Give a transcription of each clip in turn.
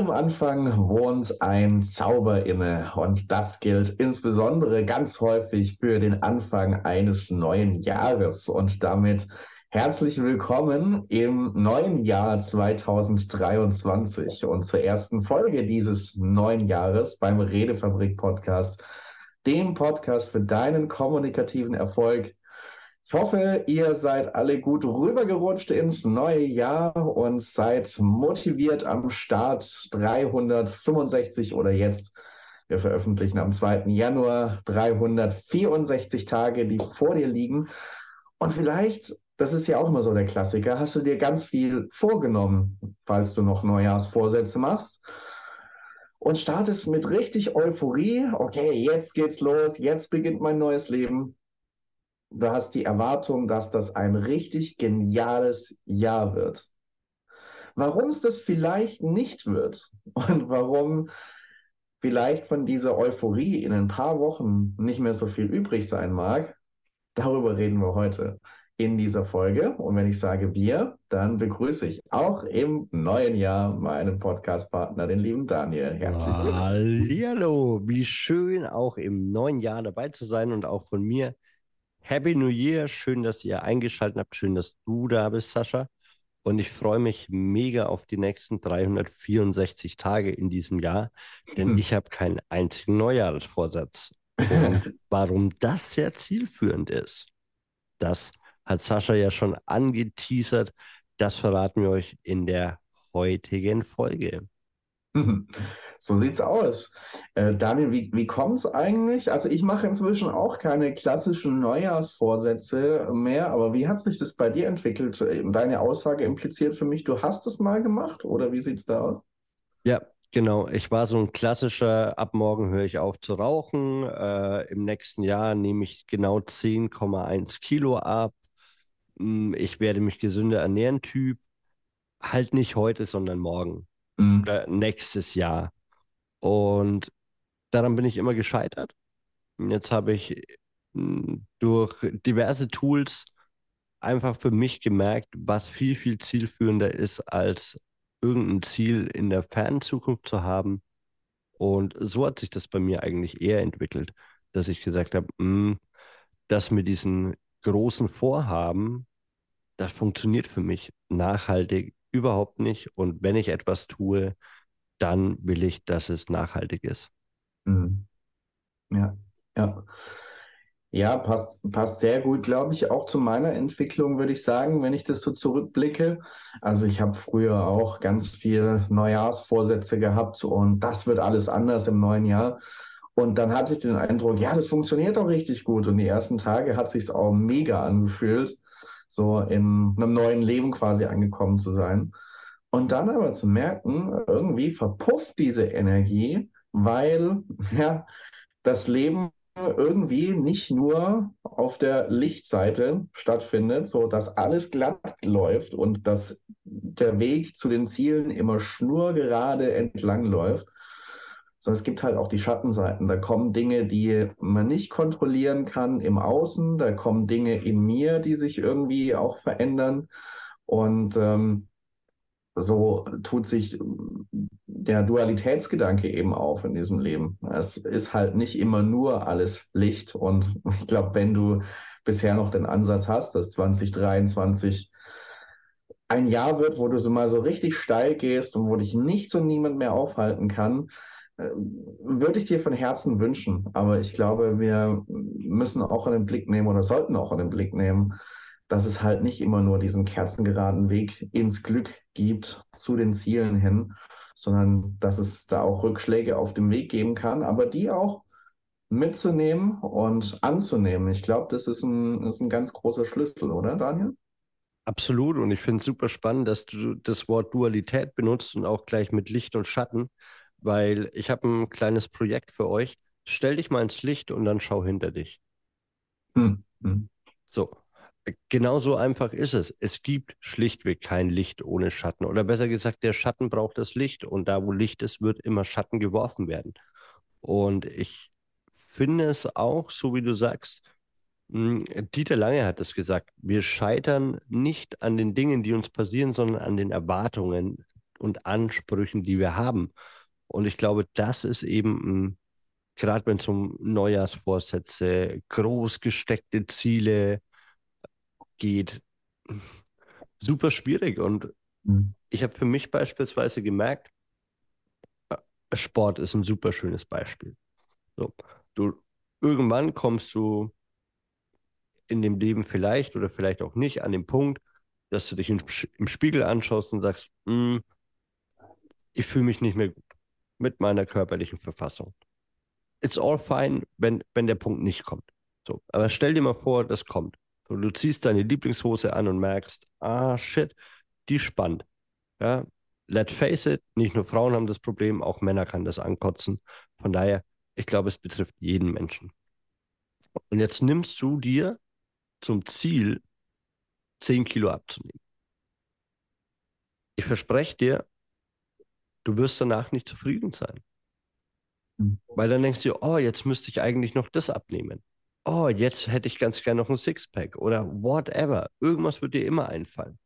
allem Anfang wohnt ein Zauber inne. Und das gilt insbesondere ganz häufig für den Anfang eines neuen Jahres. Und damit herzlich willkommen im neuen Jahr 2023 und zur ersten Folge dieses neuen Jahres beim Redefabrik Podcast, dem Podcast für deinen kommunikativen Erfolg ich hoffe, ihr seid alle gut rübergerutscht ins neue Jahr und seid motiviert am Start 365 oder jetzt. Wir veröffentlichen am 2. Januar 364 Tage, die vor dir liegen. Und vielleicht, das ist ja auch immer so der Klassiker, hast du dir ganz viel vorgenommen, falls du noch Neujahrsvorsätze machst und startest mit richtig Euphorie. Okay, jetzt geht's los, jetzt beginnt mein neues Leben du hast die Erwartung, dass das ein richtig geniales Jahr wird. Warum es das vielleicht nicht wird und warum vielleicht von dieser Euphorie in ein paar Wochen nicht mehr so viel übrig sein mag, darüber reden wir heute in dieser Folge. Und wenn ich sage wir, dann begrüße ich auch im neuen Jahr meinen Podcastpartner, den lieben Daniel. Herzlich willkommen. Hallo, wie schön auch im neuen Jahr dabei zu sein und auch von mir Happy New Year. Schön, dass ihr eingeschaltet habt. Schön, dass du da bist, Sascha. Und ich freue mich mega auf die nächsten 364 Tage in diesem Jahr, denn hm. ich habe keinen einzigen Neujahrsvorsatz. Und warum das sehr zielführend ist, das hat Sascha ja schon angeteasert. Das verraten wir euch in der heutigen Folge. So sieht's aus. Äh, Daniel, wie, wie kommt es eigentlich? Also ich mache inzwischen auch keine klassischen Neujahrsvorsätze mehr, aber wie hat sich das bei dir entwickelt? Deine Aussage impliziert für mich, du hast es mal gemacht oder wie sieht's da aus? Ja, Genau, ich war so ein klassischer, ab morgen höre ich auf zu rauchen. Äh, Im nächsten Jahr nehme ich genau 10,1 Kilo ab. Hm, ich werde mich gesünder ernähren, Typ. Halt nicht heute, sondern morgen mhm. oder nächstes Jahr. Und daran bin ich immer gescheitert. Jetzt habe ich hm, durch diverse Tools einfach für mich gemerkt, was viel, viel zielführender ist, als irgendein Ziel in der fernen Zukunft zu haben. Und so hat sich das bei mir eigentlich eher entwickelt, dass ich gesagt habe, hm, das mit diesen großen Vorhaben, das funktioniert für mich nachhaltig überhaupt nicht. Und wenn ich etwas tue, dann will ich, dass es nachhaltig ist. Mhm. Ja, ja. Ja, passt, passt sehr gut, glaube ich, auch zu meiner Entwicklung, würde ich sagen, wenn ich das so zurückblicke. Also ich habe früher auch ganz viel Neujahrsvorsätze gehabt und das wird alles anders im neuen Jahr. Und dann hatte ich den Eindruck, ja, das funktioniert auch richtig gut. Und die ersten Tage hat sich auch mega angefühlt, so in einem neuen Leben quasi angekommen zu sein. Und dann aber zu merken, irgendwie verpufft diese Energie, weil ja, das Leben irgendwie nicht nur auf der Lichtseite stattfindet, so dass alles glatt läuft und dass der Weg zu den Zielen immer schnurgerade entlang läuft, sondern es gibt halt auch die Schattenseiten. Da kommen Dinge, die man nicht kontrollieren kann im Außen, da kommen Dinge in mir, die sich irgendwie auch verändern und ähm, so tut sich der Dualitätsgedanke eben auf in diesem Leben. Es ist halt nicht immer nur alles Licht. Und ich glaube, wenn du bisher noch den Ansatz hast, dass 2023 ein Jahr wird, wo du so mal so richtig steil gehst und wo dich nichts und niemand mehr aufhalten kann, äh, würde ich dir von Herzen wünschen. Aber ich glaube, wir müssen auch in den Blick nehmen oder sollten auch in den Blick nehmen, dass es halt nicht immer nur diesen kerzengeraden Weg ins Glück gibt zu den Zielen hin, sondern dass es da auch Rückschläge auf dem Weg geben kann, aber die auch mitzunehmen und anzunehmen. Ich glaube, das ist ein, ist ein ganz großer Schlüssel, oder Daniel? Absolut. Und ich finde es super spannend, dass du das Wort Dualität benutzt und auch gleich mit Licht und Schatten, weil ich habe ein kleines Projekt für euch. Stell dich mal ins Licht und dann schau hinter dich. Hm. Hm. So, Genau so einfach ist es. Es gibt schlichtweg kein Licht ohne Schatten. Oder besser gesagt, der Schatten braucht das Licht. Und da, wo Licht ist, wird immer Schatten geworfen werden. Und ich finde es auch, so wie du sagst, hm, Dieter Lange hat es gesagt, wir scheitern nicht an den Dingen, die uns passieren, sondern an den Erwartungen und Ansprüchen, die wir haben. Und ich glaube, das ist eben, gerade wenn es um Neujahrsvorsätze, groß gesteckte Ziele geht, super schwierig. Und mhm. ich habe für mich beispielsweise gemerkt, Sport ist ein super schönes Beispiel. So, du, irgendwann kommst du in dem Leben vielleicht oder vielleicht auch nicht an den Punkt, dass du dich im, im Spiegel anschaust und sagst, mm, ich fühle mich nicht mehr gut mit meiner körperlichen Verfassung. It's all fine, wenn, wenn der Punkt nicht kommt. So, aber stell dir mal vor, das kommt. So, du ziehst deine Lieblingshose an und merkst, ah shit, die spannt. Ja, let face it, nicht nur Frauen haben das Problem, auch Männer kann das ankotzen. Von daher, ich glaube, es betrifft jeden Menschen. Und jetzt nimmst du dir zum Ziel, 10 Kilo abzunehmen. Ich verspreche dir, du wirst danach nicht zufrieden sein. Mhm. Weil dann denkst du, oh, jetzt müsste ich eigentlich noch das abnehmen. Oh, jetzt hätte ich ganz gerne noch ein Sixpack oder whatever. Irgendwas wird dir immer einfallen.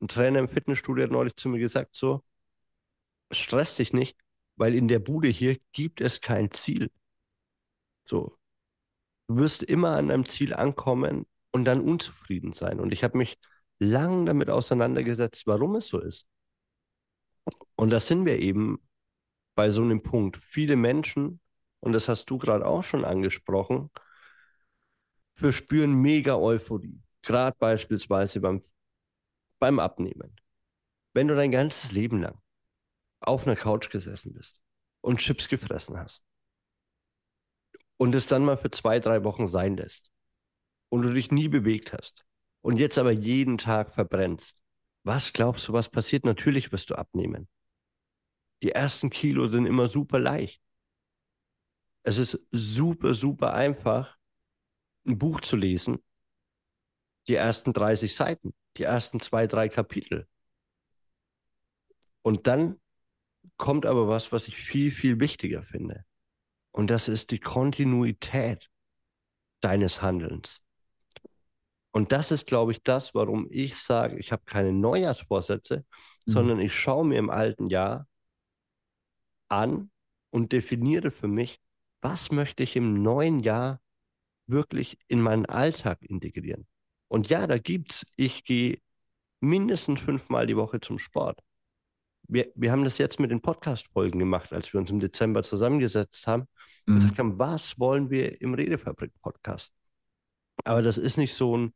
Ein Trainer im Fitnessstudio hat neulich zu mir gesagt, so, stress dich nicht, weil in der Bude hier gibt es kein Ziel. So, du wirst immer an deinem Ziel ankommen und dann unzufrieden sein. Und ich habe mich lang damit auseinandergesetzt, warum es so ist. Und da sind wir eben bei so einem Punkt. Viele Menschen, und das hast du gerade auch schon angesprochen, verspüren mega Euphorie. Gerade beispielsweise beim, beim Abnehmen. Wenn du dein ganzes Leben lang auf einer Couch gesessen bist und Chips gefressen hast und es dann mal für zwei, drei Wochen sein lässt und du dich nie bewegt hast und jetzt aber jeden Tag verbrennst, was glaubst du, was passiert? Natürlich wirst du abnehmen. Die ersten Kilo sind immer super leicht. Es ist super, super einfach, ein Buch zu lesen. Die ersten 30 Seiten, die ersten zwei, drei Kapitel. Und dann kommt aber was, was ich viel, viel wichtiger finde. Und das ist die Kontinuität deines Handelns. Und das ist, glaube ich, das, warum ich sage, ich habe keine Neujahrsvorsätze, mhm. sondern ich schaue mir im alten Jahr an und definiere für mich, was möchte ich im neuen Jahr wirklich in meinen Alltag integrieren. Und ja, da gibt's, ich gehe mindestens fünfmal die Woche zum Sport. Wir, wir haben das jetzt mit den Podcast-Folgen gemacht, als wir uns im Dezember zusammengesetzt haben und mhm. gesagt haben, was wollen wir im Redefabrik-Podcast? Aber das ist nicht so ein,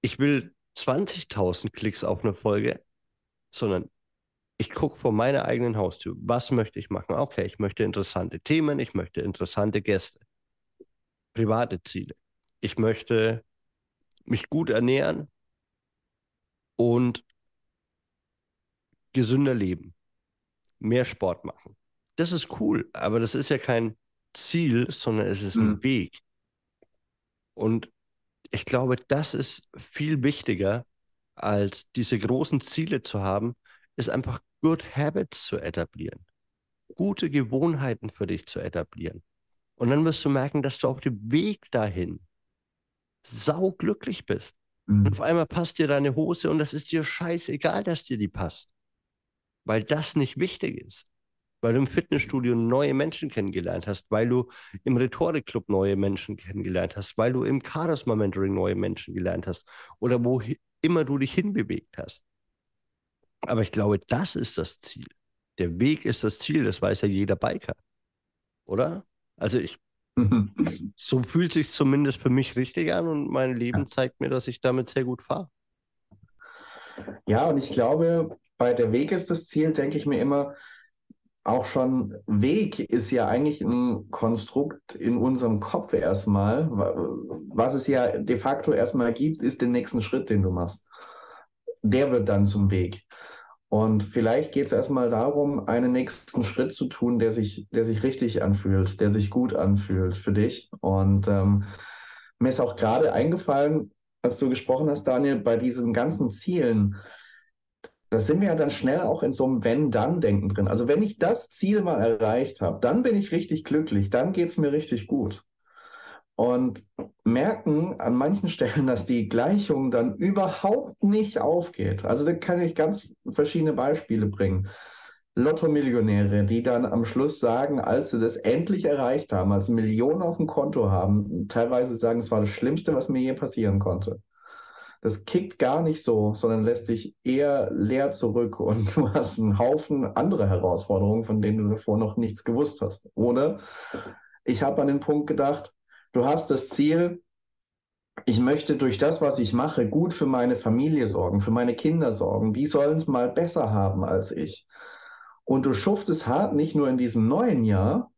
ich will 20.000 Klicks auf eine Folge, sondern ich gucke vor meiner eigenen Haustür. Was möchte ich machen? Okay, ich möchte interessante Themen, ich möchte interessante Gäste, private Ziele. Ich möchte mich gut ernähren und gesünder leben, mehr Sport machen. Das ist cool, aber das ist ja kein Ziel, sondern es ist ein mhm. Weg. Und ich glaube, das ist viel wichtiger, als diese großen Ziele zu haben, ist einfach Good Habits zu etablieren. Gute Gewohnheiten für dich zu etablieren. Und dann wirst du merken, dass du auf dem Weg dahin sauglücklich bist. Mhm. Und auf einmal passt dir deine Hose und das ist dir scheißegal, dass dir die passt. Weil das nicht wichtig ist weil du im Fitnessstudio neue Menschen kennengelernt hast, weil du im Rhetorikclub neue Menschen kennengelernt hast, weil du im Charisma Mentoring neue Menschen gelernt hast oder wo immer du dich hinbewegt hast. Aber ich glaube, das ist das Ziel. Der Weg ist das Ziel, das weiß ja jeder Biker. Oder? Also ich, so fühlt sich zumindest für mich richtig an und mein Leben zeigt mir, dass ich damit sehr gut fahre. Ja, und ich glaube, bei der Weg ist das Ziel, denke ich mir immer, auch schon Weg ist ja eigentlich ein Konstrukt in unserem Kopf erstmal. Was es ja de facto erstmal gibt, ist den nächsten Schritt, den du machst. Der wird dann zum Weg. Und vielleicht geht es erstmal darum, einen nächsten Schritt zu tun, der sich, der sich richtig anfühlt, der sich gut anfühlt für dich. Und ähm, mir ist auch gerade eingefallen, als du gesprochen hast, Daniel, bei diesen ganzen Zielen, da sind wir ja dann schnell auch in so einem Wenn-Dann-Denken drin. Also wenn ich das Ziel mal erreicht habe, dann bin ich richtig glücklich, dann geht es mir richtig gut. Und merken an manchen Stellen, dass die Gleichung dann überhaupt nicht aufgeht. Also da kann ich ganz verschiedene Beispiele bringen. Lotto-Millionäre, die dann am Schluss sagen, als sie das endlich erreicht haben, als sie Millionen auf dem Konto haben, teilweise sagen, es war das Schlimmste, was mir je passieren konnte. Das kickt gar nicht so, sondern lässt dich eher leer zurück und du hast einen Haufen andere Herausforderungen, von denen du davor noch nichts gewusst hast. Oder ich habe an den Punkt gedacht, du hast das Ziel, ich möchte durch das, was ich mache, gut für meine Familie sorgen, für meine Kinder sorgen. Die sollen es mal besser haben als ich. Und du schuftest hart nicht nur in diesem neuen Jahr,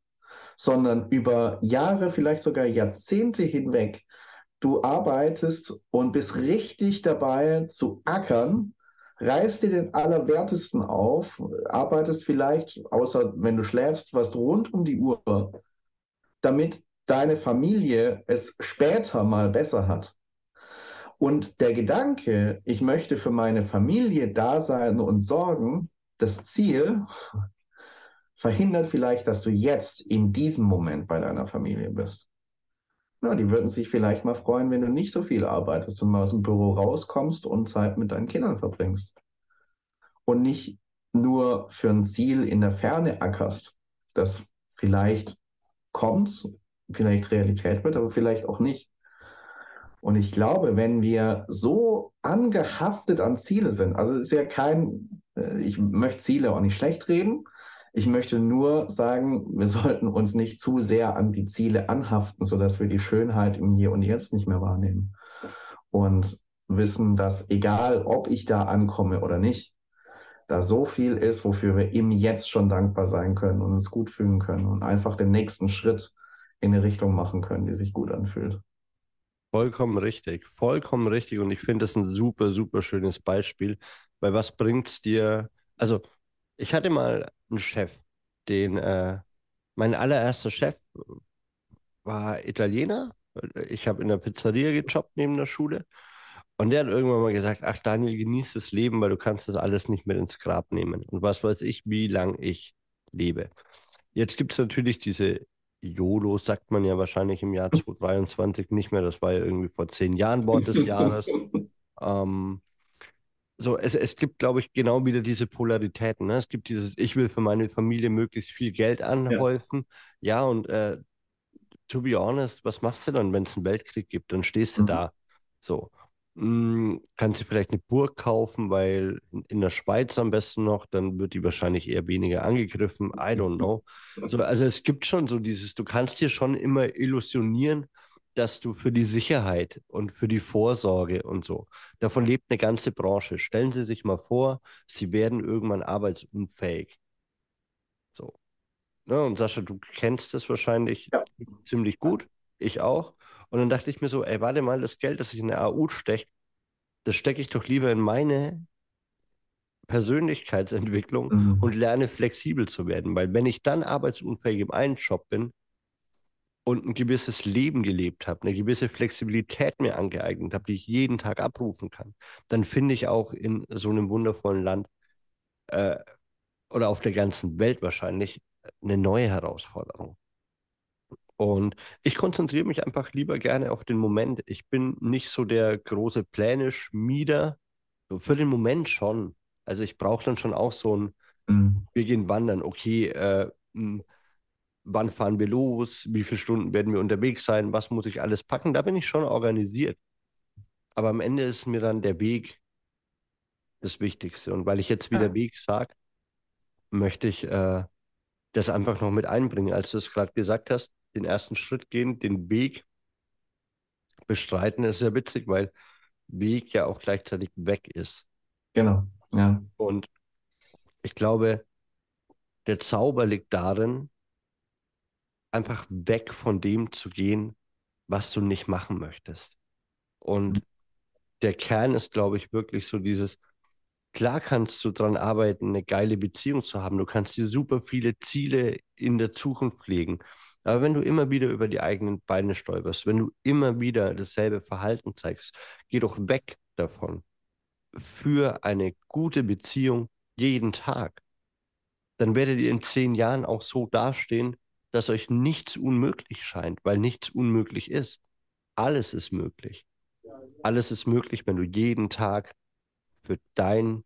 sondern über Jahre, vielleicht sogar Jahrzehnte hinweg. Du arbeitest und bist richtig dabei zu ackern, reißt dir den Allerwertesten auf, arbeitest vielleicht, außer wenn du schläfst, was rund um die Uhr, damit deine Familie es später mal besser hat. Und der Gedanke, ich möchte für meine Familie da sein und sorgen, das Ziel verhindert vielleicht, dass du jetzt in diesem Moment bei deiner Familie bist. Na, die würden sich vielleicht mal freuen, wenn du nicht so viel arbeitest und mal aus dem Büro rauskommst und Zeit mit deinen Kindern verbringst. Und nicht nur für ein Ziel in der Ferne ackerst, das vielleicht kommt, vielleicht Realität wird, aber vielleicht auch nicht. Und ich glaube, wenn wir so angehaftet an Ziele sind, also es ist ja kein äh, ich möchte Ziele auch nicht schlecht reden. Ich möchte nur sagen, wir sollten uns nicht zu sehr an die Ziele anhaften, sodass wir die Schönheit im Hier und Jetzt nicht mehr wahrnehmen. Und wissen, dass egal, ob ich da ankomme oder nicht, da so viel ist, wofür wir im Jetzt schon dankbar sein können und uns gut fühlen können und einfach den nächsten Schritt in eine Richtung machen können, die sich gut anfühlt. Vollkommen richtig, vollkommen richtig. Und ich finde das ein super, super schönes Beispiel, weil was bringt es dir? Also, ich hatte mal einen Chef, den, äh, mein allererster Chef war Italiener. Ich habe in der Pizzeria gejobbt neben der Schule. Und der hat irgendwann mal gesagt, ach Daniel, genieß das Leben, weil du kannst das alles nicht mehr ins Grab nehmen. Und was weiß ich, wie lang ich lebe. Jetzt gibt es natürlich diese YOLO, sagt man ja wahrscheinlich im Jahr 2023 nicht mehr. Das war ja irgendwie vor zehn Jahren Wort des Jahres. ähm, so, es, es gibt, glaube ich, genau wieder diese Polaritäten. Ne? Es gibt dieses, ich will für meine Familie möglichst viel Geld anhäufen. Ja, ja und äh, to be honest, was machst du dann, wenn es einen Weltkrieg gibt? Dann stehst du mhm. da. So. Hm, kannst du vielleicht eine Burg kaufen, weil in, in der Schweiz am besten noch, dann wird die wahrscheinlich eher weniger angegriffen. I don't know. So, also es gibt schon so dieses, du kannst dir schon immer illusionieren, dass du für die Sicherheit und für die Vorsorge und so, davon lebt eine ganze Branche. Stellen Sie sich mal vor, Sie werden irgendwann arbeitsunfähig. So. Ne, und Sascha, du kennst das wahrscheinlich ja. ziemlich gut, ich auch. Und dann dachte ich mir so, ey, warte mal, das Geld, das ich in der AU stecke, das stecke ich doch lieber in meine Persönlichkeitsentwicklung mhm. und lerne flexibel zu werden. Weil wenn ich dann arbeitsunfähig im einen Job bin, und ein gewisses Leben gelebt habe, eine gewisse Flexibilität mir angeeignet habe, die ich jeden Tag abrufen kann, dann finde ich auch in so einem wundervollen Land äh, oder auf der ganzen Welt wahrscheinlich eine neue Herausforderung. Und ich konzentriere mich einfach lieber gerne auf den Moment. Ich bin nicht so der große Pläne-Schmieder. Für den Moment schon. Also ich brauche dann schon auch so ein, mhm. wir gehen wandern, okay, äh, wann fahren wir los, wie viele Stunden werden wir unterwegs sein, was muss ich alles packen, da bin ich schon organisiert. Aber am Ende ist mir dann der Weg das Wichtigste. Und weil ich jetzt wieder ja. Weg sage, möchte ich äh, das einfach noch mit einbringen. Als du es gerade gesagt hast, den ersten Schritt gehen, den Weg bestreiten, ist sehr witzig, weil Weg ja auch gleichzeitig weg ist. Genau, ja. Und ich glaube, der Zauber liegt darin, einfach weg von dem zu gehen, was du nicht machen möchtest. Und der Kern ist, glaube ich, wirklich so dieses, klar kannst du daran arbeiten, eine geile Beziehung zu haben. Du kannst dir super viele Ziele in der Zukunft legen. Aber wenn du immer wieder über die eigenen Beine stolperst, wenn du immer wieder dasselbe Verhalten zeigst, geh doch weg davon. Für eine gute Beziehung jeden Tag. Dann werdet ihr in zehn Jahren auch so dastehen, dass euch nichts unmöglich scheint, weil nichts unmöglich ist. Alles ist möglich. Alles ist möglich, wenn du jeden Tag für dein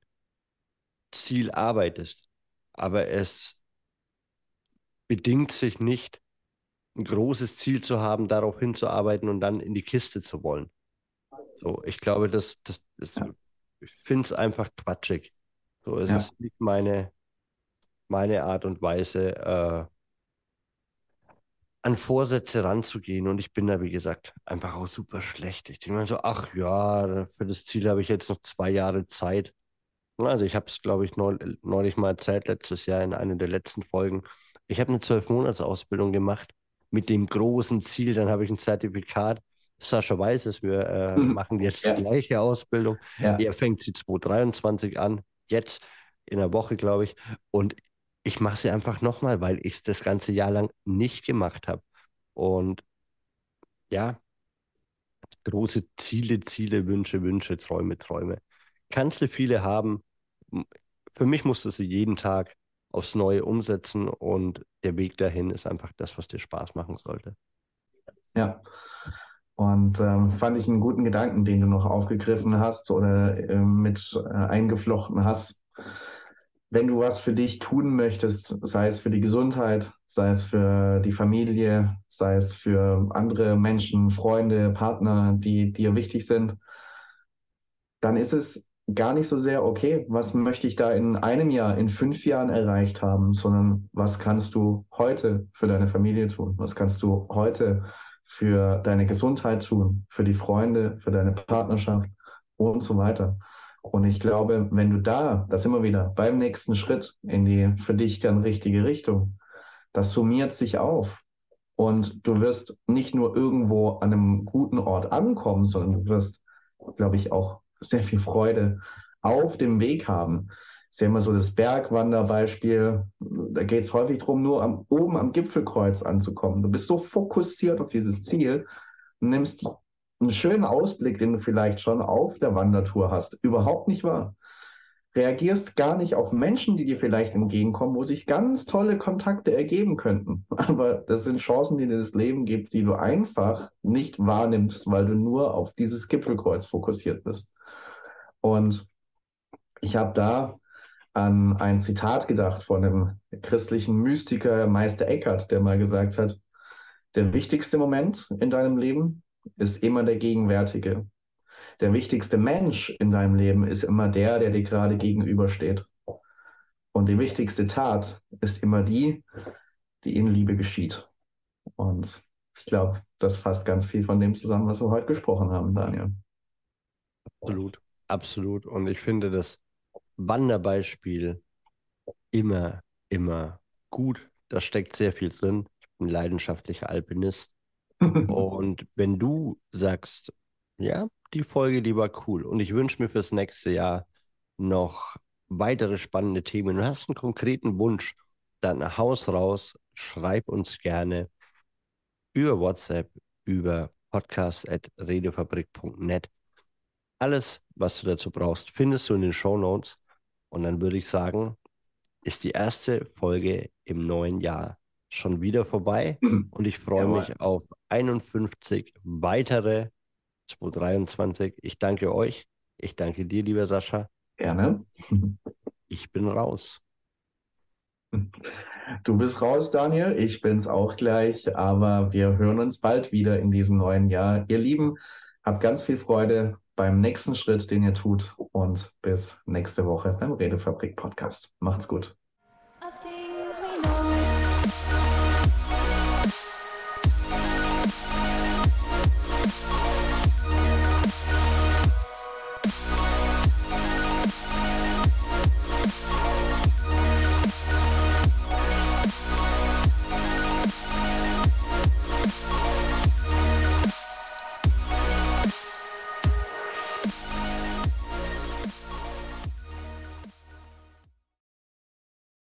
Ziel arbeitest. Aber es bedingt sich nicht, ein großes Ziel zu haben, darauf hinzuarbeiten und dann in die Kiste zu wollen. So, ich glaube, das, das, das ich finde es einfach quatschig. So, es ja. ist nicht meine, meine Art und Weise, äh, an Vorsätze ranzugehen. Und ich bin da, wie gesagt, einfach auch super schlecht. Ich denke mir so, ach ja, für das Ziel habe ich jetzt noch zwei Jahre Zeit. Also ich habe es, glaube ich, neulich mal erzählt, letztes Jahr in einer der letzten Folgen. Ich habe eine Zwölf-Monats-Ausbildung gemacht mit dem großen Ziel, dann habe ich ein Zertifikat. Sascha weiß es, wir äh, mhm. machen jetzt ja. die gleiche Ausbildung. Ja. Er fängt sie 2023 an, jetzt in der Woche, glaube ich. Und ich mache sie einfach nochmal, weil ich es das ganze Jahr lang nicht gemacht habe. Und ja, große Ziele, Ziele, Wünsche, Wünsche, Träume, Träume. Kannst du viele haben. Für mich musst du sie jeden Tag aufs Neue umsetzen und der Weg dahin ist einfach das, was dir Spaß machen sollte. Ja. Und ähm, fand ich einen guten Gedanken, den du noch aufgegriffen hast oder äh, mit äh, eingeflochten hast. Wenn du was für dich tun möchtest, sei es für die Gesundheit, sei es für die Familie, sei es für andere Menschen, Freunde, Partner, die dir wichtig sind, dann ist es gar nicht so sehr, okay, was möchte ich da in einem Jahr, in fünf Jahren erreicht haben, sondern was kannst du heute für deine Familie tun? Was kannst du heute für deine Gesundheit tun, für die Freunde, für deine Partnerschaft und so weiter? Und ich glaube, wenn du da, das immer wieder beim nächsten Schritt in die für dich dann richtige Richtung, das summiert sich auf. Und du wirst nicht nur irgendwo an einem guten Ort ankommen, sondern du wirst, glaube ich, auch sehr viel Freude auf dem Weg haben. Ist ja immer so das Bergwanderbeispiel. Da geht es häufig darum, nur am, oben am Gipfelkreuz anzukommen. Du bist so fokussiert auf dieses Ziel und nimmst einen schönen Ausblick, den du vielleicht schon auf der Wandertour hast, überhaupt nicht wahr. Reagierst gar nicht auf Menschen, die dir vielleicht entgegenkommen, wo sich ganz tolle Kontakte ergeben könnten. Aber das sind Chancen, die dir das Leben gibt, die du einfach nicht wahrnimmst, weil du nur auf dieses Gipfelkreuz fokussiert bist. Und ich habe da an ein Zitat gedacht von dem christlichen Mystiker Meister Eckhart, der mal gesagt hat, der wichtigste Moment in deinem Leben ist immer der gegenwärtige. Der wichtigste Mensch in deinem Leben ist immer der, der dir gerade gegenübersteht. Und die wichtigste Tat ist immer die, die in Liebe geschieht. Und ich glaube, das fasst ganz viel von dem zusammen, was wir heute gesprochen haben, Daniel. Absolut. Absolut. Und ich finde das Wanderbeispiel immer, immer gut. Da steckt sehr viel drin. Ich bin leidenschaftlicher Alpinist. und wenn du sagst, ja, die Folge, die war cool und ich wünsche mir fürs nächste Jahr noch weitere spannende Themen. Du hast einen konkreten Wunsch, dann Haus raus, schreib uns gerne über WhatsApp, über podcast.redefabrik.net. Alles, was du dazu brauchst, findest du in den Show Notes. Und dann würde ich sagen, ist die erste Folge im neuen Jahr schon wieder vorbei. Mhm. Und ich freue Jawohl. mich auf 51 weitere 2023. Ich danke euch. Ich danke dir, lieber Sascha. Gerne. Ich bin raus. Du bist raus, Daniel. Ich bin's auch gleich. Aber wir hören uns bald wieder in diesem neuen Jahr. Ihr Lieben, habt ganz viel Freude beim nächsten Schritt, den ihr tut. Und bis nächste Woche beim Redefabrik Podcast. Macht's gut.